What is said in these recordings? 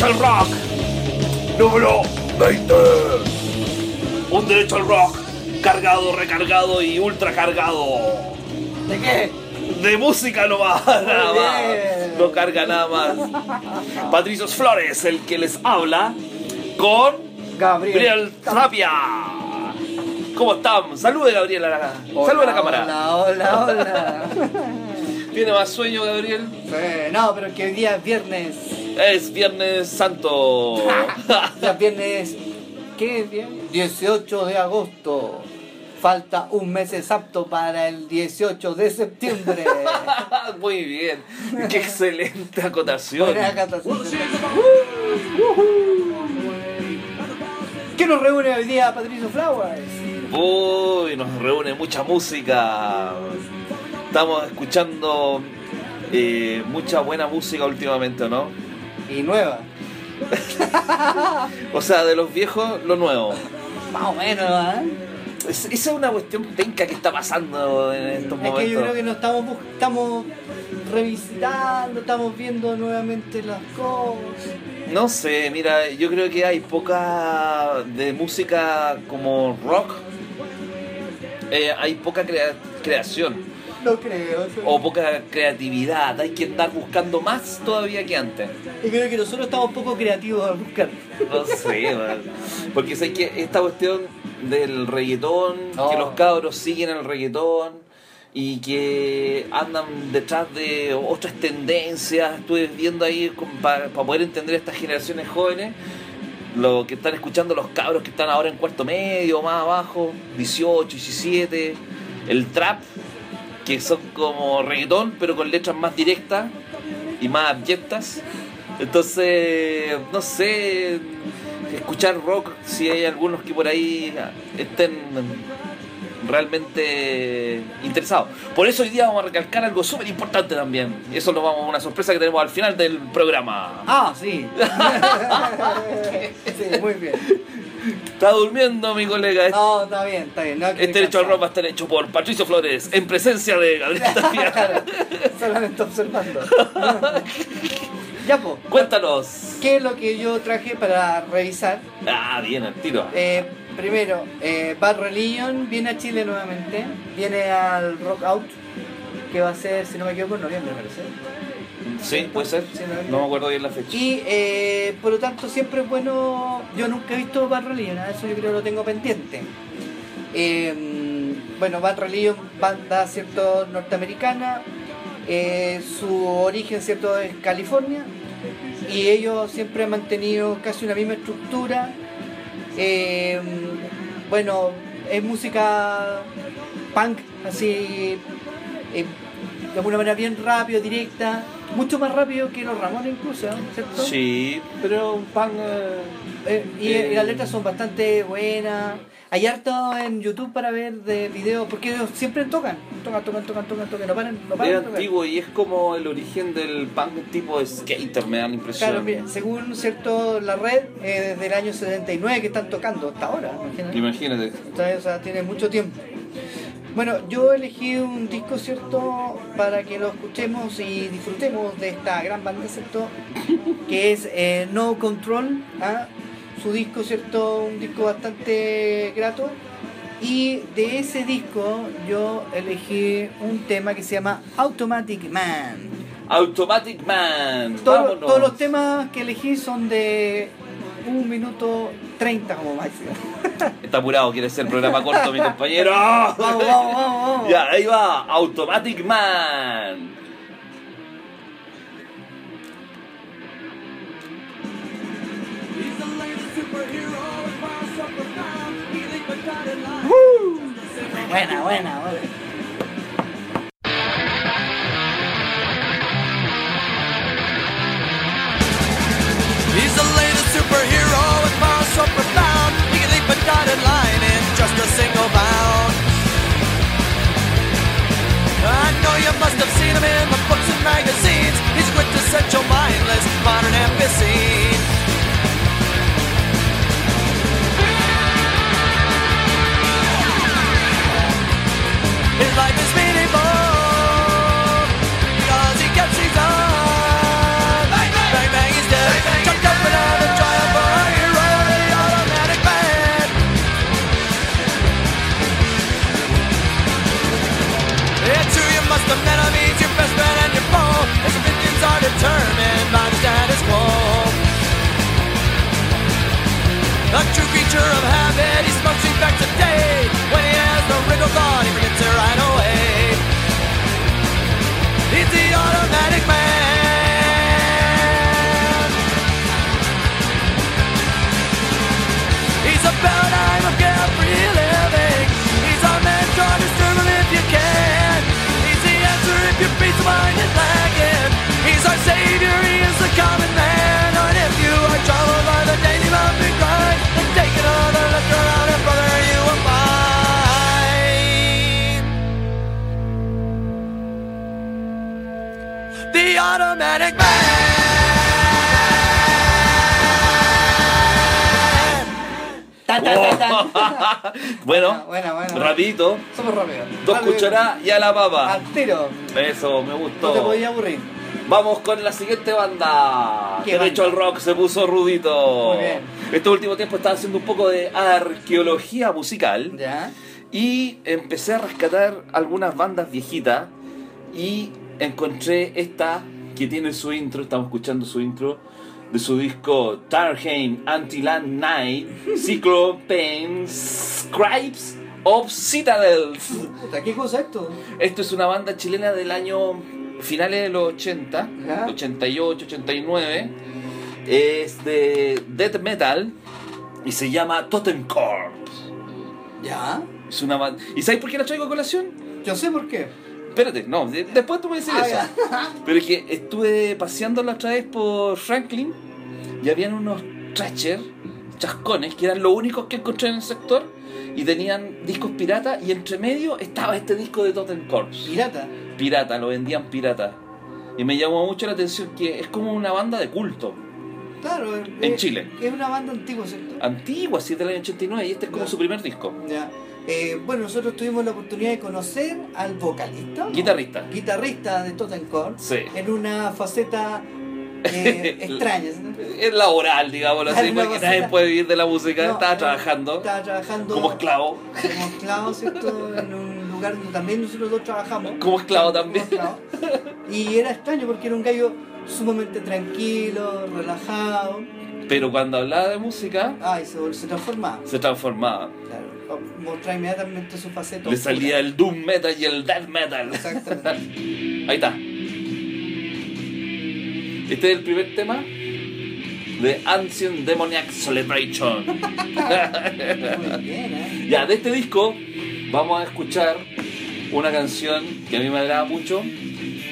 Derecho al Rock número 20. Un Derecho al Rock cargado, recargado y ultra cargado. ¿De qué? De música nomás, nada más. No carga nada más. Patricios Flores, el que les habla, con Gabriel. Gabriel Tapia. ¿Cómo están? Salude Gabriel a la, salude a la cámara. Hola, hola, hola. ¿Tiene más sueño Gabriel? Sí, no, pero que hoy día es viernes. Es Viernes Santo. Ya viernes. ¿Qué es viernes? 18 de agosto. Falta un mes exacto para el 18 de septiembre. Muy bien. Qué excelente acotación. Buena acotación. ¿Qué nos reúne hoy día, Patricio Flowers? Uy, nos reúne mucha música. Estamos escuchando eh, mucha buena música últimamente, ¿no? Y nueva. O sea, de los viejos, lo nuevo. Más o menos, ¿eh? Es- esa es una cuestión penca que está pasando en estos Es que yo momentos. creo que nos estamos, estamos revisitando, estamos viendo nuevamente las cosas. No sé, mira, yo creo que hay poca de música como rock. Eh, hay poca crea- creación No creo. sí. o poca creatividad. Hay que andar buscando más todavía que antes. Yo creo que nosotros estamos poco creativos al buscar. No sé, man. porque sé que esta cuestión del reggaetón, que Oh. los cabros siguen el reggaetón y que andan detrás de otras tendencias, estuve viendo ahí para poder entender estas generaciones jóvenes, lo que están escuchando los cabros que están ahora en cuarto medio, más abajo, 18, 17, el trap, que son como reggaetón, pero con letras más directas y más abyectas. Entonces, no sé, escuchar rock, si hay algunos que por ahí estén realmente interesados. Por eso hoy día vamos a recalcar algo súper importante también. Eso lo vamos a una sorpresa que tenemos al final del programa. Ah, sí. sí, muy bien. Está durmiendo mi colega. No, está bien, está bien. No, Este hecho al descansar. rock va a estar hecho por Patricio Flores, en presencia de Gabriel Tapia. Solamente observando. ya, pues. Cuéntanos. ¿Qué es lo que yo traje para revisar? Ah, bien, al tiro. Eh, primero, eh, Bad Religion viene a Chile nuevamente. Viene al Rock Out, que va a ser, si no me equivoco, en noviembre, parece. Sí, puede ser. No, me acuerdo bien la fecha. Y eh, por lo tanto, siempre es bueno. Yo nunca he visto Bad Religion, ¿eh? eso yo creo que lo tengo pendiente. Eh, bueno, Bad Religion, banda cierto norteamericana. eh, su origen cierto es California. Y ellos siempre han mantenido casi una misma estructura. Bueno, es música punk, así. de alguna manera bien rápido, directa, mucho más rápido que los Ramones incluso, ¿cierto? Sí, pero un pan. eh, Eh, y, Eh, y las letras son bastante buenas. Hay harto en YouTube para ver de videos, porque ellos siempre tocan, tocan, tocan, tocan, tocan, tocan, no paran, no paran es de antiguo y es como el origen del punk tipo skater, me da la impresión. Claro, mira, según cierto la red, eh, desde el año 79 que están tocando hasta ahora, imagínate. Imagínate. Entonces, o sea, tiene mucho tiempo. Bueno, yo elegí un disco, ¿cierto? Para que lo escuchemos y disfrutemos de esta gran banda, ¿cierto? Que es eh, No Control, ¿ah? Su disco, ¿cierto? Un disco bastante grato. Y de ese disco yo elegí un tema que se llama Automatic Man. Automatic Man. Todos, los temas que elegí son de un minuto 30 como máximo. Está apurado, quiere ser programa corto, mi compañero. Vamos, vamos, vamos, vamos. Ya, ahí va. Automatic Man. Buena, buena, buena. magazines. He's quintessential mindless modern ambitions. determined by the status quo. A true creature of habit, he smokes in fact today. When he has no real thought, he forgets it right away. He's the automatic man. Savior, He is the common man. If you are troubled by the daily mountain grind, then take another look around and brother, you will the automatic man. bueno, bueno, bueno. Somos rápidos. Dos cucharadas y a la papa. Al tiro. Eso, me gustó. No te aburrir. Vamos con la siguiente banda. ¿Qué Derecho al banda? rock se puso rudito. Muy bien. Este último tiempo estaba haciendo un poco de arqueología musical Ya. y empecé a rescatar algunas bandas viejitas y encontré esta que tiene su intro, estamos escuchando su intro de su disco Tarheim Anti-Land Night, Cyclopean Scribes of Citadels. ¿qué cosa es esto? Esto es una banda chilena del año finales de los 80, Ya. 88, 89. Es de death metal y se llama Totem Corps. Ya. Es una banda. ¿Y sabes por qué la traigo a colación? Yo sé por qué. Espérate, no, de- después tú me dices Ah, eso. Pero es que estuve paseando la otra vez por Franklin y habían unos Thrasher, chascones, que eran los únicos que encontré en el sector y tenían discos pirata y entre medio estaba este disco de Totem Corps. Pirata. Pirata, lo vendían pirata. Y me llamó mucho la atención que es como una banda de culto. Claro. En es- Chile. Es una banda antigua, ¿cierto? Antigua, es del año 89 y este es como Ya. su primer disco. Ya. Eh, bueno, nosotros tuvimos la oportunidad de conocer al vocalista. ¿no? Guitarrista. Guitarrista de Totem Core. Sí. En una faceta eh, extraña. ¿sí? Es laboral, digámoslo así, porque faceta- nadie puede vivir de la música. No, Estaba trabajando Estaba trabajando. como esclavo. Como esclavo, ¿cierto? En un lugar donde también nosotros dos trabajamos. Como esclavo también. esclavo. Y era extraño porque era un gallo sumamente tranquilo, relajado. Pero cuando hablaba de música, Ay, se, se transformaba. se transformaba. Claro, mostrar inmediatamente su faceta. Le oscura. salía el doom metal y el death metal. Exactamente. Ahí está. Este es el primer tema de Ancient Demoniac Celebration. Muy bien, ¿eh? Ya, de este disco vamos a escuchar una canción que a mí me agrada mucho,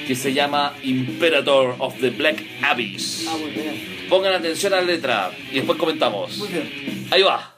que se llama Imperator of the Black Abyss. Ah, muy bien. Pongan atención a la letra y después comentamos. Muy bien. Ahí va.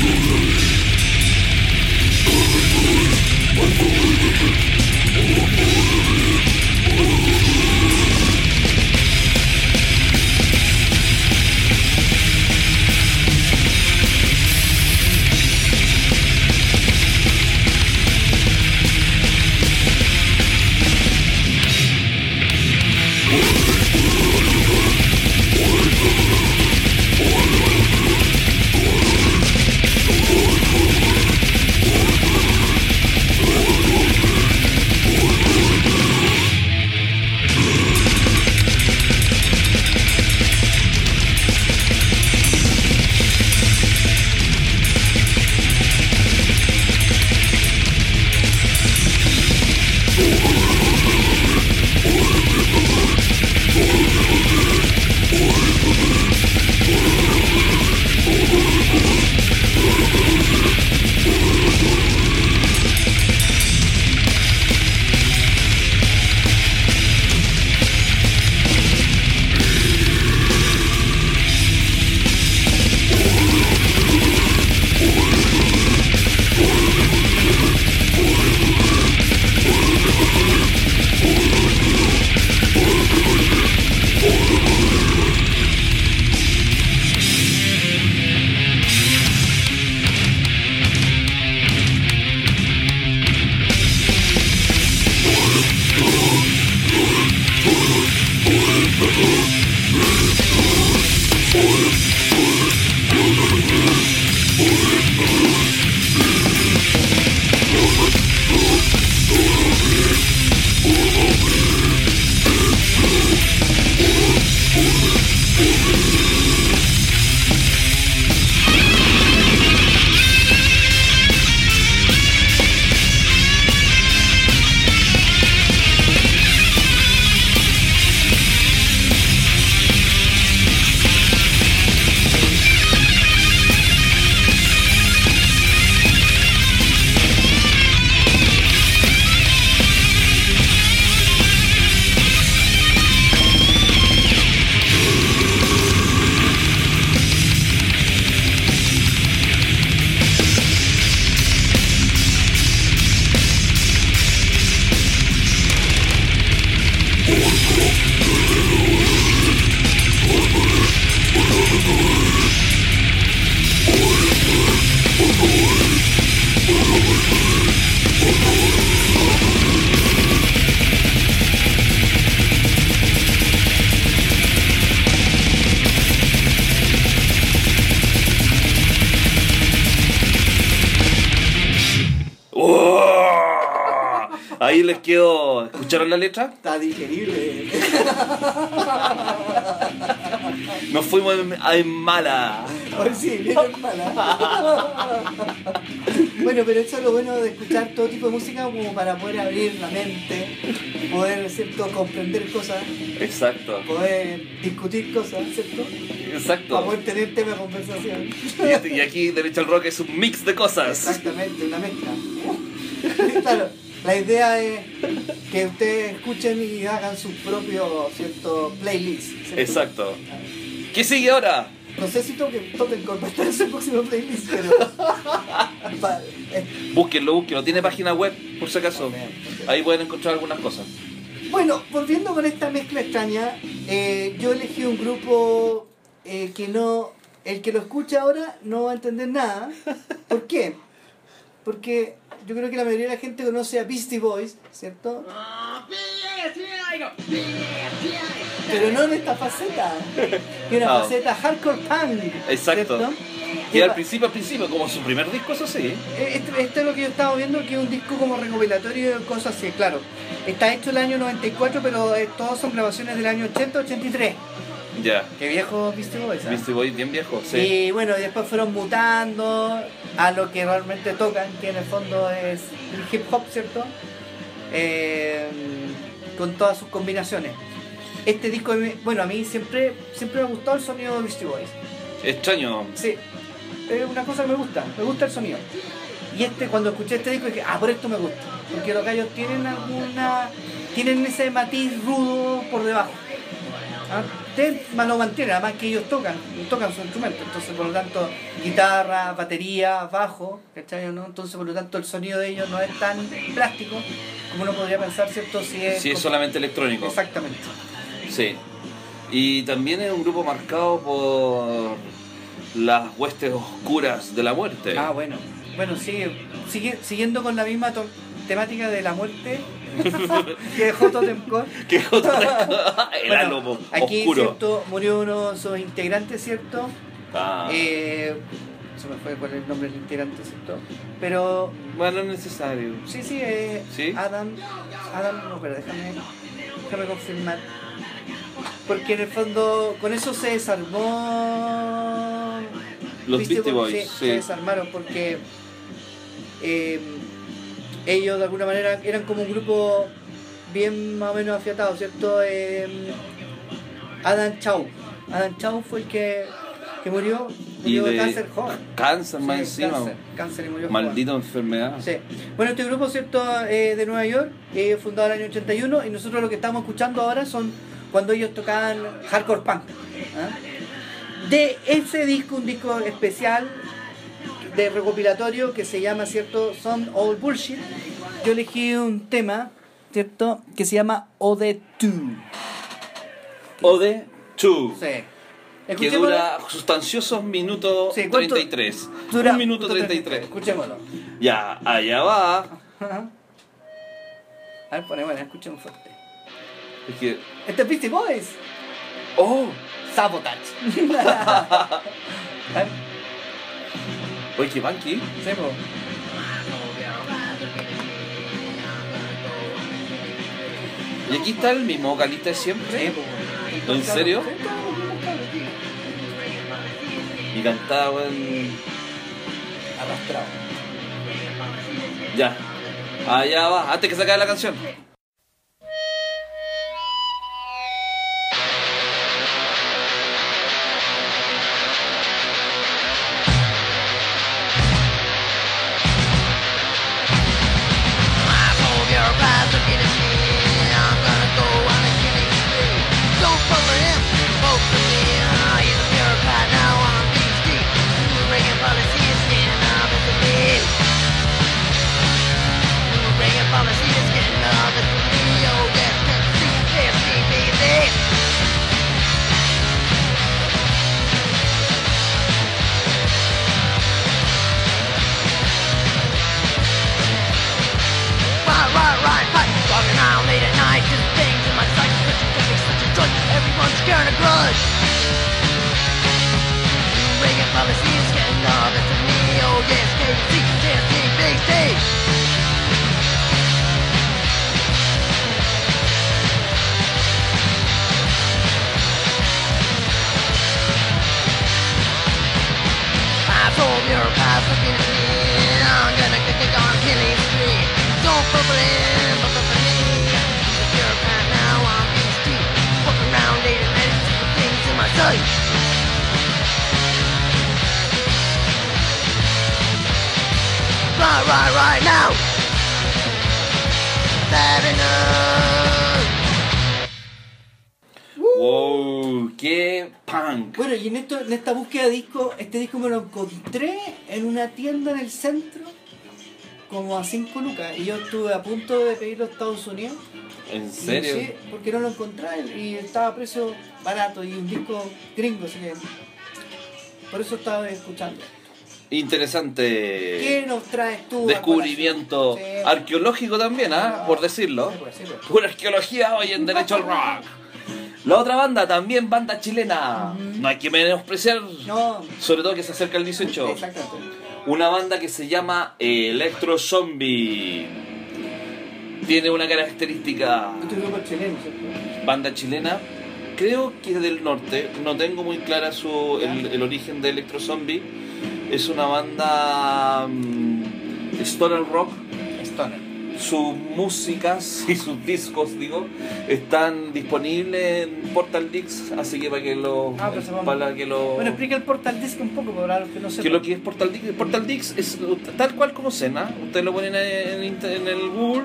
¿Escucharon la letra? Está digerible. Nos fuimos en, en mala. Hoy sí, bien mala. bueno, pero eso es lo bueno de escuchar todo tipo de música como para poder abrir la mente, poder, ¿cierto?, comprender cosas, Exacto. poder discutir cosas, ¿cierto? Para Exacto. poder tener tema de conversación. Y, y aquí Derecho al Rock es un mix de cosas. Exactamente, una mezcla. claro, la idea es que ustedes escuchen y hagan sus propios, ¿cierto?, playlists. ¿cierto? Exacto. ¿Qué sigue ahora? No sé si toquen, toquen con en su próximo playlist, pero. Búsquenlo, búsquenlo. Tiene página web, por si acaso. Ahí pueden encontrar algunas cosas. Bueno, volviendo con esta mezcla extraña, eh, yo elegí un grupo eh, que no. El que lo escucha ahora no va a entender nada. ¿Por qué? Porque yo creo que la mayoría de la gente conoce a Beastie Boys, ¿cierto? Pero no en esta faceta. Que es una Ah. faceta hardcore punk. Exacto. ¿cierto? Y al principio, al principio, como su primer disco, eso sí. Eh, Esto, esto es lo que yo estaba viendo, que es un disco como recopilatorio de cosas así, claro. Está hecho el año 94, pero eh, todos son grabaciones del año 80-83. Ya. Qué viejo viste vos, ¿ah? Beastie Boys bien viejo, sí. Y bueno, y después fueron mutando a lo que realmente tocan, que en el fondo es el hip hop, ¿cierto? Eh, con todas sus combinaciones. Este disco, bueno, a mí siempre, siempre me ha gustado el sonido de Beastie Boys. Extraño. Sí, es una cosa que me gusta, me gusta el sonido. Y este, cuando escuché este disco, dije, ah, por esto me gusta. Porque los gallos tienen alguna. tienen ese matiz rudo por debajo. ¿Ah? Ustedes más lo mantienen, además que ellos tocan, tocan su instrumento. Entonces, por lo tanto, guitarra, batería, bajo, ¿cachai? ¿no? Entonces, por lo tanto, el sonido de ellos no es tan plástico como uno podría pensar, ¿cierto? Si es. Sí, es solamente electrónico. Exactamente. Sí. Y también es un grupo marcado por las huestes oscuras de la muerte. Ah, bueno. Bueno, sigue, sigue siguiendo con la misma temática de la muerte que dejó Totem Core. ¿Qué otra? El Bueno, aquí, oscuro. ¿cierto? Murió uno de sus integrantes, ¿cierto? Ah. Eh, se me fue cuál es el nombre del integrante, ¿cierto? Pero Bueno, es necesario. sí, sí, eh, ¿Sí? Adam, Adam, no, pero déjame, déjame confirmar. Porque en el fondo con eso se desarmó Los Beastie Boys, sí, sí. se desarmaron porque eh, ellos de alguna manera eran como un grupo bien más o menos afiatado, ¿cierto? Eh, Adam Chow. Adam Chow fue el que, que murió, Y murió de, de cáncer joven. Cáncer más Sí, encima. Cáncer, cáncer y murió joven. Maldita enfermedad. Sí. Bueno, este grupo, ¿cierto? Eh, de Nueva York, eh, fundado en el año 81, y nosotros lo que estamos escuchando ahora son cuando ellos tocaban hardcore punk. ¿ah? De ese disco, un disco especial de recopilatorio que se llama, ¿cierto? Some All Bullshit. Yo elegí un tema, ¿cierto? Que se llama Ode 2. Ode 2. Sí. Que dura sustanciosos minutos Sí, ¿cuánto 33. Dura Un minuto 33. Escuchémoslo. Ya, allá va. A ver, ponemos, escuchemos fuerte. Es que. Este es Beastie Boys. ¡Oh! Sabotage. Oye, funky. sí, po. Y aquí está el mismo vocalista de siempre. Sí, po. ¿En serio? Y cantaba en. Arrastrado. Ya. Allá va, antes que se acabe la canción. Encontré en una tienda en el centro, como a 5 lucas. Y yo estuve a punto de pedirlo a Estados Unidos. ¿En serio? Sí, porque no lo encontré y estaba a precio barato y un disco gringo, así que por eso estaba escuchando. Interesante. ¿Qué nos traes tú? Descubrimiento arqueológico también, ¿ah? Por decirlo. Por decirlo. Pura arqueología hoy en Derecho al Rock. La otra banda, también banda chilena. No hay que menospreciar. No, Sobre todo que se acerca el 18. exactamente. Una banda que se llama Electro Zombie. Tiene una característica. Chileno. Banda chilena. Creo que es del norte. No tengo muy clara su, el, el origen de Electro Zombie. Es una banda. mm, stoner rock. Stoner. Sus músicas y sus discos, digo, están disponibles en Portal Dix, así que para que lo. Ah, pero se va- para que lo. Bueno, explica el Portal Disc un poco para los que no que sepan. lo que es Portal Dix, Portal Dix es tal cual como cena. Ustedes lo ponen en, en el Google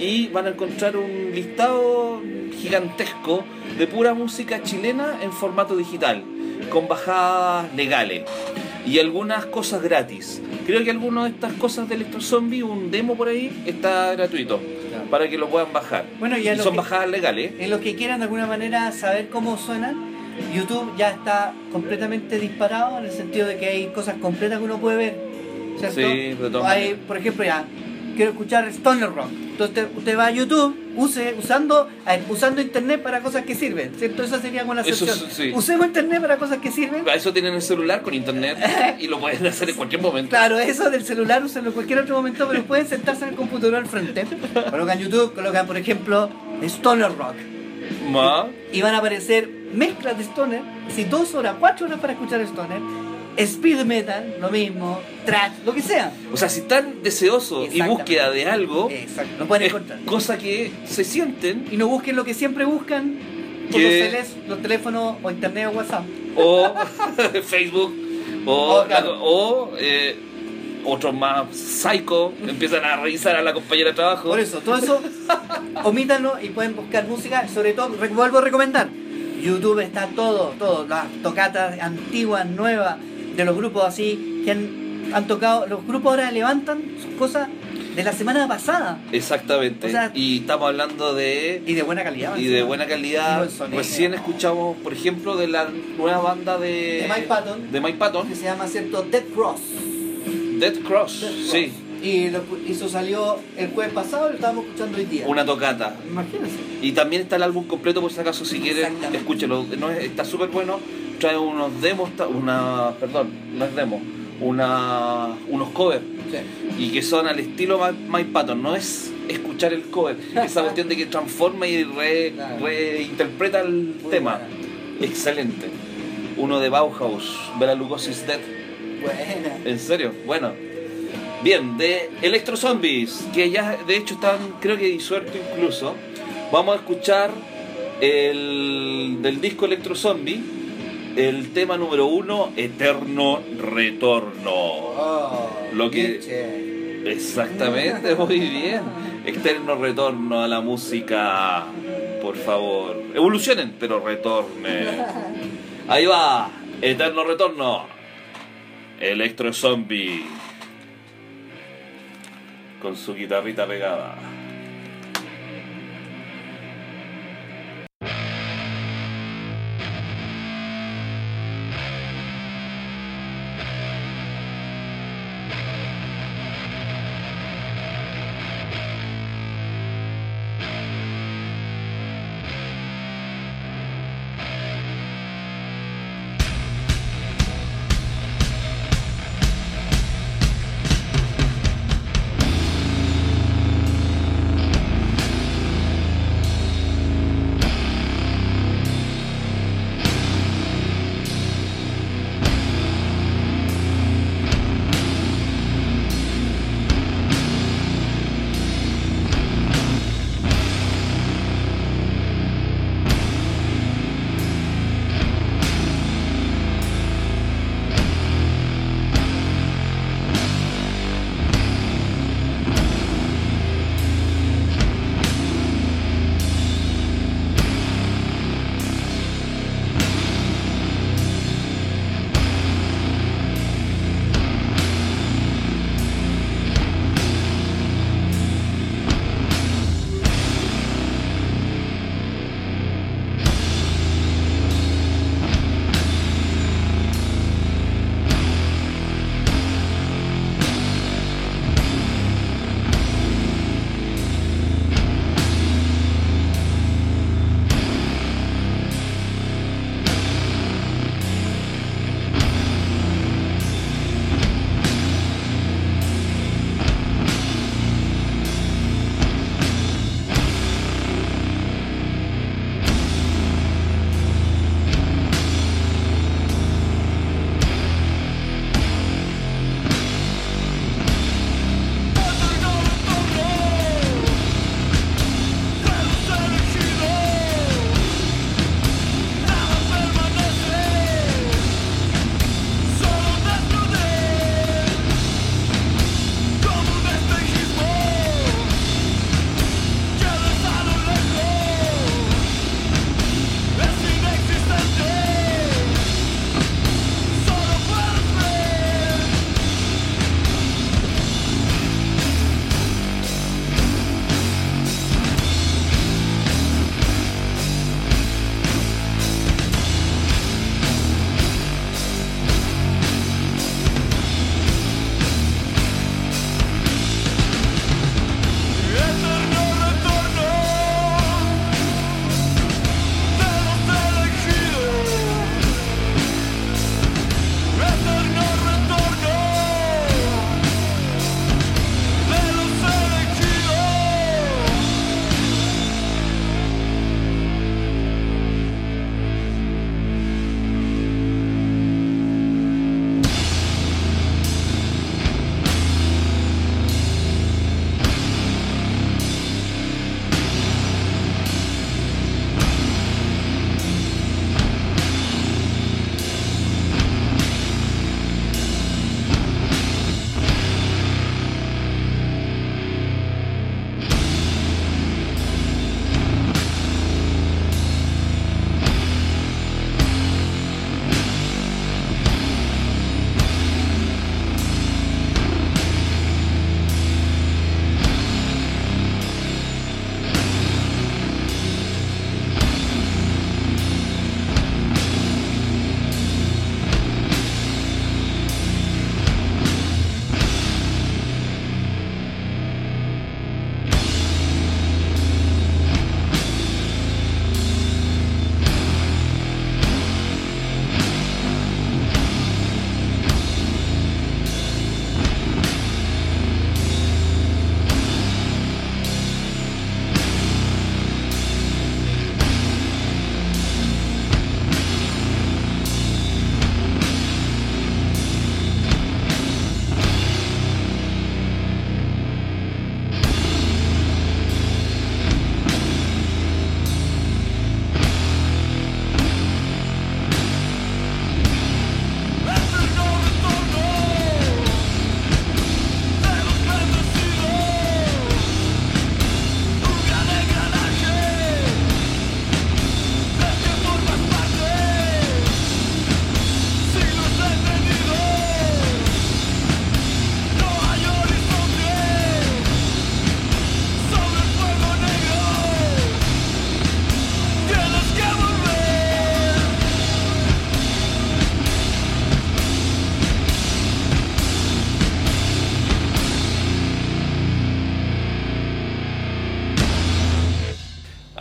y van a encontrar un listado gigantesco de pura música chilena en formato digital, con bajadas legales y algunas cosas gratis. Creo que algunas de estas cosas de Electro Zombie, un demo por ahí, está gratuito Ya. para que lo puedan bajar. Bueno, y y son que- bajadas legales. En los que quieran de alguna manera saber cómo suenan, YouTube ya está completamente disparado en el sentido de que hay cosas completas que uno puede ver. ¿cierto? Sí, de todas hay, por ejemplo, ya, quiero escuchar Stoner Rock. Entonces usted va a YouTube, use, usando, usando internet para cosas que sirven, ¿cierto? Esa sería una Eso sección. sí. Usemos internet para cosas que sirven. Para eso tienen el celular con internet y lo pueden hacer en cualquier momento. Claro, eso del celular, úsenlo en cualquier otro momento, pero pueden sentarse en el computador al frente. Colocan YouTube, colocan, por ejemplo, Stoner Rock. Ma. y van a aparecer mezclas de stoner, si dos horas, cuatro horas para escuchar stoner, speed metal, lo mismo, trash, lo que sea. O sea, si están deseosos y búsqueda de algo, Exacto, lo pueden encontrar. cosa que se sienten Y no busquen lo que siempre buscan por los, teles- los teléfonos o internet o WhatsApp. o Facebook o, eh, otros más psycho empiezan a revisar a la compañera de trabajo. Por eso, todo eso, omítanlo y pueden buscar música. Sobre todo, vuelvo a recomendar, YouTube está todo, todo, las tocatas antiguas, nuevas, de los grupos así, que han, han tocado, los grupos ahora levantan sus cosas de la semana pasada. Exactamente. O sea- y estamos hablando de Y de buena calidad. y de buena calidad. sonido. Recién escuchamos, por ejemplo, de la nueva banda de De Mike Patton. de Mike Patton, que se llama cierto Dead Cross. Dead Cross. Dead Cross. Sí, Y lo, eso salió el jueves pasado y lo estábamos escuchando hoy día. una tocata. Imagínense. Y también está el álbum completo por si acaso si quieren, escúchelo. No es- está súper bueno. Trae unos demos, una, perdón, no es demo, una, unos covers y que son al estilo Mike Patton. No es escuchar el cover, esa cuestión de que transforma y re- Claro. reinterpreta el Muy tema. buena. Excelente. Uno de Bauhaus, Bela Lugosi's Dead. Buena. ¿En serio? Bueno. Bien, de Electro Zombies, que ya de hecho están, creo que disuelto incluso. Vamos a escuchar el del disco Electro Zombie, el tema número uno, Eterno Retorno. Oh, Lo que-. Exactamente, muy bien. Eterno Retorno a la música. Por favor, evolucionen, pero retornen. Ahí va, Eterno Retorno. Electro Zombie. Con su guitarrita pegada.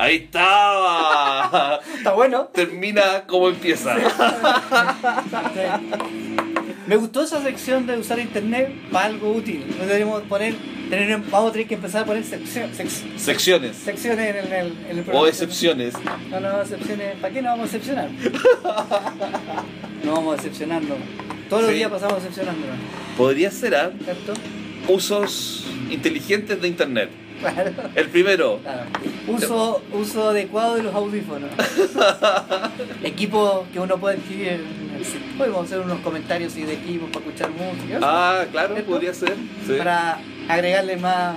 Ahí estaba. Está bueno. Termina como empieza. Me gustó esa sección de usar internet para algo útil. Deberíamos poner, tener, vamos a tener que empezar a poner seccio- sec- Secciones. secciones en el, en el O programa. excepciones. No, no, excepciones. ¿Para qué nos vamos a excepcionar? No vamos a excepcionarnos. Todos los días pasamos excepcionándonos, Podría ser ¿ah? usos inteligentes de internet. Claro. El primero, Claro. Uso, uso adecuado de los audífonos. Equipos que uno puede adquirir. Podemos hacer unos comentarios y de equipos para escuchar música. ah, claro, ¿Cierto? podría ser. sí. Para agregarle más,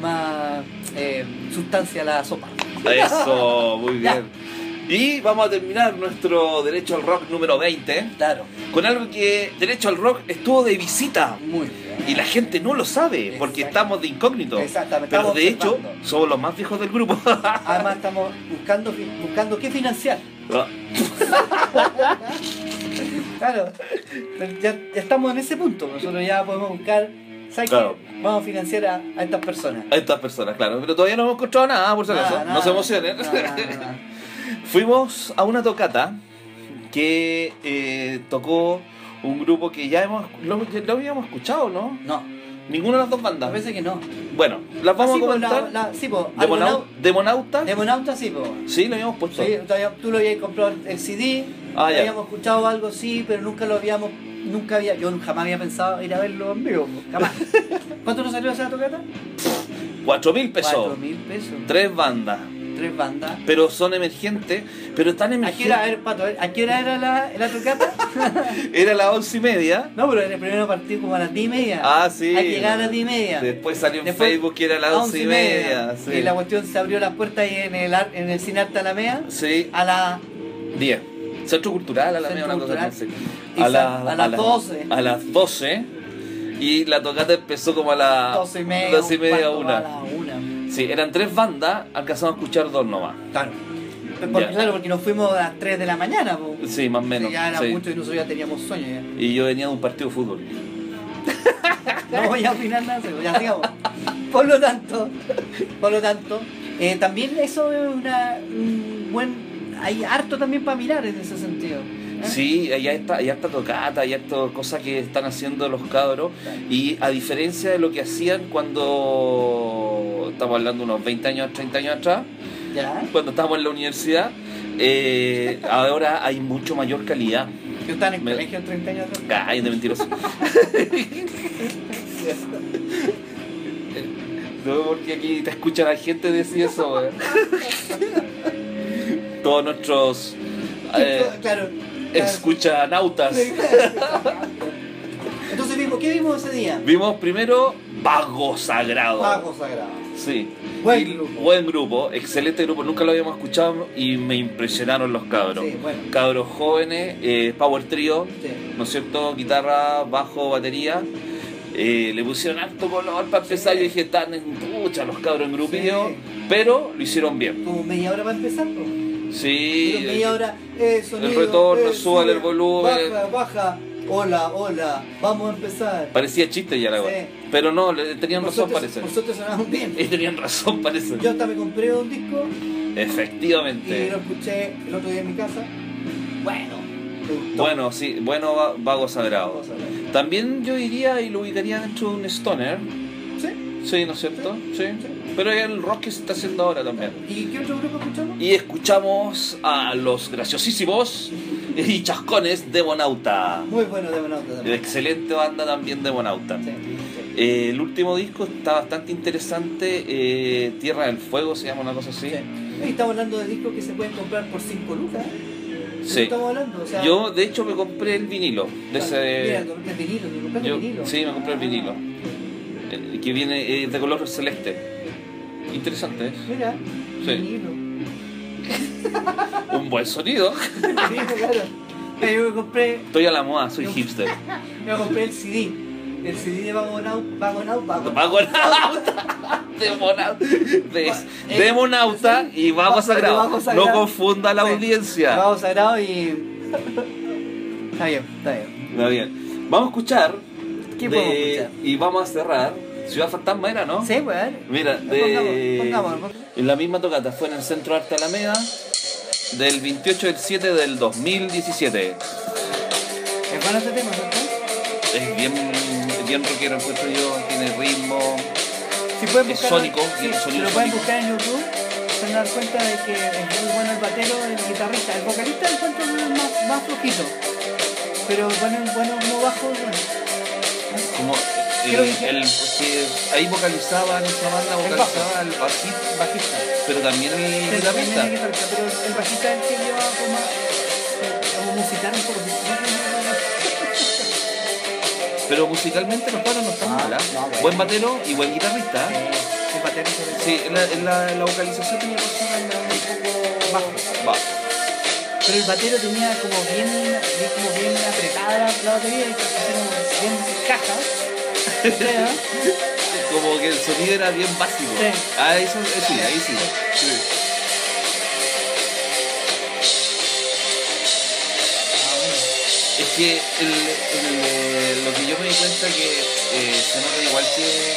más eh, sustancia a la sopa. Eso, muy Ya. Y vamos a terminar nuestro Derecho al Rock número 20 Claro. con algo que Derecho al Rock estuvo de visita. Muy bien. Y la gente no lo sabe porque estamos de incógnito. Exactamente, Pero estamos de hecho, somos los más viejos del grupo. Además estamos buscando, buscando qué financiar. Claro. Pero Ya, ya estamos en ese punto. Nosotros ya podemos buscar. ¿Sabes Claro. Vamos a financiar a, a estas personas. A estas personas, claro. Pero todavía no hemos encontrado nada, por si acaso. No se emocionen. Nada, nada, nada. Fuimos a una tocata que eh, tocó un grupo que ya hemos lo, habíamos escuchado, ¿no? No, Ninguna de las dos bandas. veces que no. Bueno, las vamos Ah, sí, a po, la- comentar. la- sí, po, Demonau- Argonau- Demonauta. Demonauta sí, po. Sí, lo habíamos puesto. Sí, tú lo habías comprado el CD, Ah, ya. habíamos escuchado algo sí, pero nunca lo habíamos, nunca había, yo jamás había pensado ir a verlo en vivo, jamás. ¿Cuánto nos salió esa tocata? Cuatro mil pesos. Cuatro mil pesos. Tres bandas. Tres bandas. Pero son emergentes. Pero están ¿A qué hora, a emergentes. ver, Pato, a ver, ¿a qué hora era la, la tocata? Era las once y media. No, pero en el primero partido como a las 10 y media. Ah, sí. Llegar a las 10 y media. Después salió en Después, Facebook que era las a once y media. sí. Y la cuestión se abrió las puertas ahí en el, en el Cine Arte Alameda Sí, a las 10. Centro Cultural, a la media, una cosa así. A, la- a las la- 12. A las 12. Y la tocata empezó como a las 12 y media. 12 y media, cuarto una. A la una. Sí, eran tres bandas, alcanzamos a escuchar dos nomás. Claro. Porque, Ya. claro, porque nos fuimos a las 3 de la mañana. po. Sí, más o menos. Sí, ya era sí. mucho y nosotros ya teníamos sueño. Ya. Y yo venía de un partido de fútbol. No voy a opinar nada, ya sigamos. Por lo tanto, por lo tanto, eh, también eso es una, un buen. Hay harto también para mirar en ese sentido. ¿eh? Sí, allá está, allá está tocata, allá está cosas que están haciendo los cabros. Y a diferencia de lo que hacían cuando estamos hablando unos 20 años, 30 años atrás, Ya. cuando estábamos en la universidad, eh, ahora hay mucho mayor calidad. Yo estaba en el Me- colegio 30 años atrás. Ay, de mentiroso. No, porque aquí te escucha la gente decir eso. Todos nuestros eh, claro. claro. escuchanautas. Entonces vimos, ¿qué vimos ese día? Vimos primero Vago Sagrado. Pago sagrado. Sí. Buen Y- grupo. Buen grupo, excelente grupo. Nunca lo habíamos escuchado y me impresionaron los cabros. Sí, bueno. Cabros jóvenes, eh, Power Trio, Sí. ¿no es cierto? Guitarra, bajo, batería. Eh, le pusieron alto color para empezar. Yo dije, están en pucha los cabros en grupillo, Sí. pero lo hicieron bien. Como media hora para empezar, ¿no? Sí, Pero media hora, eh, sonido, el retorno, sube, el volumen. Baja, baja. Hola, hola, vamos a empezar. parecía chiste ya la Sí. Pero no, le- tenían razón, parece. Suerte sonaban bien. Y tenían razón, parece. Yo hasta me compré un disco y Efectivamente. lo escuché el otro día en mi casa. Bueno. Bueno, sí, bueno, va- vago sagrado. También yo iría y lo ubicaría dentro de un stoner. ¿Sí? Sí, ¿no es cierto? Sí. Pero es el rock que se está haciendo ahora también. ¿Y qué otro grupo escuchamos? Y escuchamos a los graciosísimos y chascones de Bonauta. Muy bueno de Bonauta también. Excelente banda también de Bonauta. Sí, sí. Eh, el último disco está bastante interesante. eh, Tierra del Fuego se llama una cosa así. Sí. Estamos hablando de discos que se pueden comprar por 5 lucas. ¿De Sí. estamos hablando? O sea, Yo, de hecho, me compré el vinilo. De ese, vinilo, yo- vinilo. sí, me compré el vinilo. eh, que viene de color celeste. Interesante, ¿eh? Mira, Sí. vinilo. Un buen sonido. Vinilo, claro. Mira, Yo me compré, Estoy a la moda, soy hipster. me compré el CD. El CD de Vagonauta. Vagonauta. Vagonauta. Demonauta. De, Demonauta y Vago Va- Sagrado. Vago Sagrado. No confunda la Sí. audiencia. Vamos sagrado y. Está bien, está bien. Está bien. Vamos a escuchar. ¿Qué de- podemos escuchar? Y vamos a cerrar Ciudad Fantasma era, ¿no? Sí, weón. Mira, de... Pongamos, pongamos. En la misma tocata fue en el Centro Arte Alameda del 28 del 7 del 2017. Es bueno este tema. Es bien, bien rockero, encuentro yo, tiene ritmo. Si pueden Es buscar, sónico, sí, el sonido lo pueden sónico. buscar en YouTube, se van a dar cuenta de que es muy bueno el batero, el guitarrista. El vocalista encuentro más, más flojito. Pero bueno, bueno como bajo, bueno. Como el, Creo que- el- que ahí vocalizaba esa banda, El vocalizaba el bajista, Bajista. pero también el Sí, guitarrista. el pero el bajista es el que lleva como, eh, como musical poco. Pero musicalmente los paros no están Ah, mal. no, bueno. Buen batero y buen guitarrista. ¿ah? El batero. Sí, en la, en la, en la vocalización tenía la- un poco Bajo. bajo. Pero el batero tenía como bien, bien- como bien apretada la, batería y como bien caja. Como que el sonido era bien básico. Ah, eso, eh, sí, ahí sí. Sí. Es que el, el- lo que yo me di cuenta que eh, se nota igual que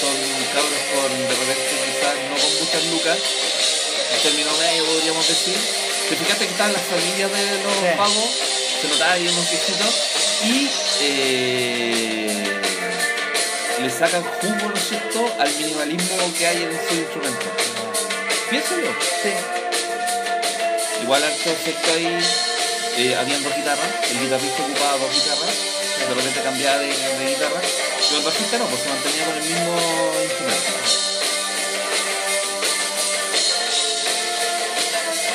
son cabros con de repente quizás no con muchas lucas, en términos medio podríamos decir. Te fijaste que estaban las familias de los pagos, se notaba ahí unos viejitos, y eh, le sacan jugo, ¿no es cierto?, al minimalismo que hay en ese instrumento. Pienso yo. Sí. Igual harto efecto ahí, eh, habían dos guitarras, el guitarrista ocupaba dos guitarras, de repente cambiaba de, de guitarra, pero el bajista no, pues se mantenía con el mismo instrumento.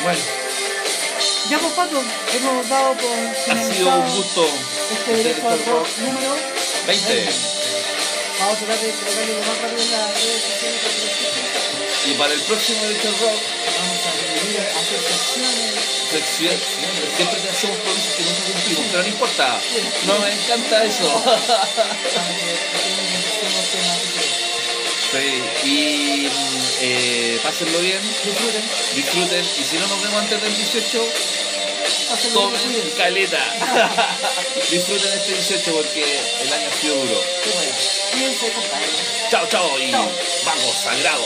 Bueno. Ya pues Pato, hemos dado por Ha sido un gusto este directo este número 20. Vamos a tratar de colocarle lo más rápido en las redes sociales para que lo escuchen. Y para el próximo Director Rock, Vamos a venir a hacer secciones. sección, siempre te hacemos promesas que nunca cumplimos, pero no importa, no me encanta eso. Sí, y mm, eh, pásenlo bien, Disfruten. disfruten, y si no nos vemos antes del 18, Pásenlo bien, tomen caleta. disfruten este 18 porque el año ha sido duro. Qué bueno. Cuídense, compadre. Chao, chao y vamos, sagrado.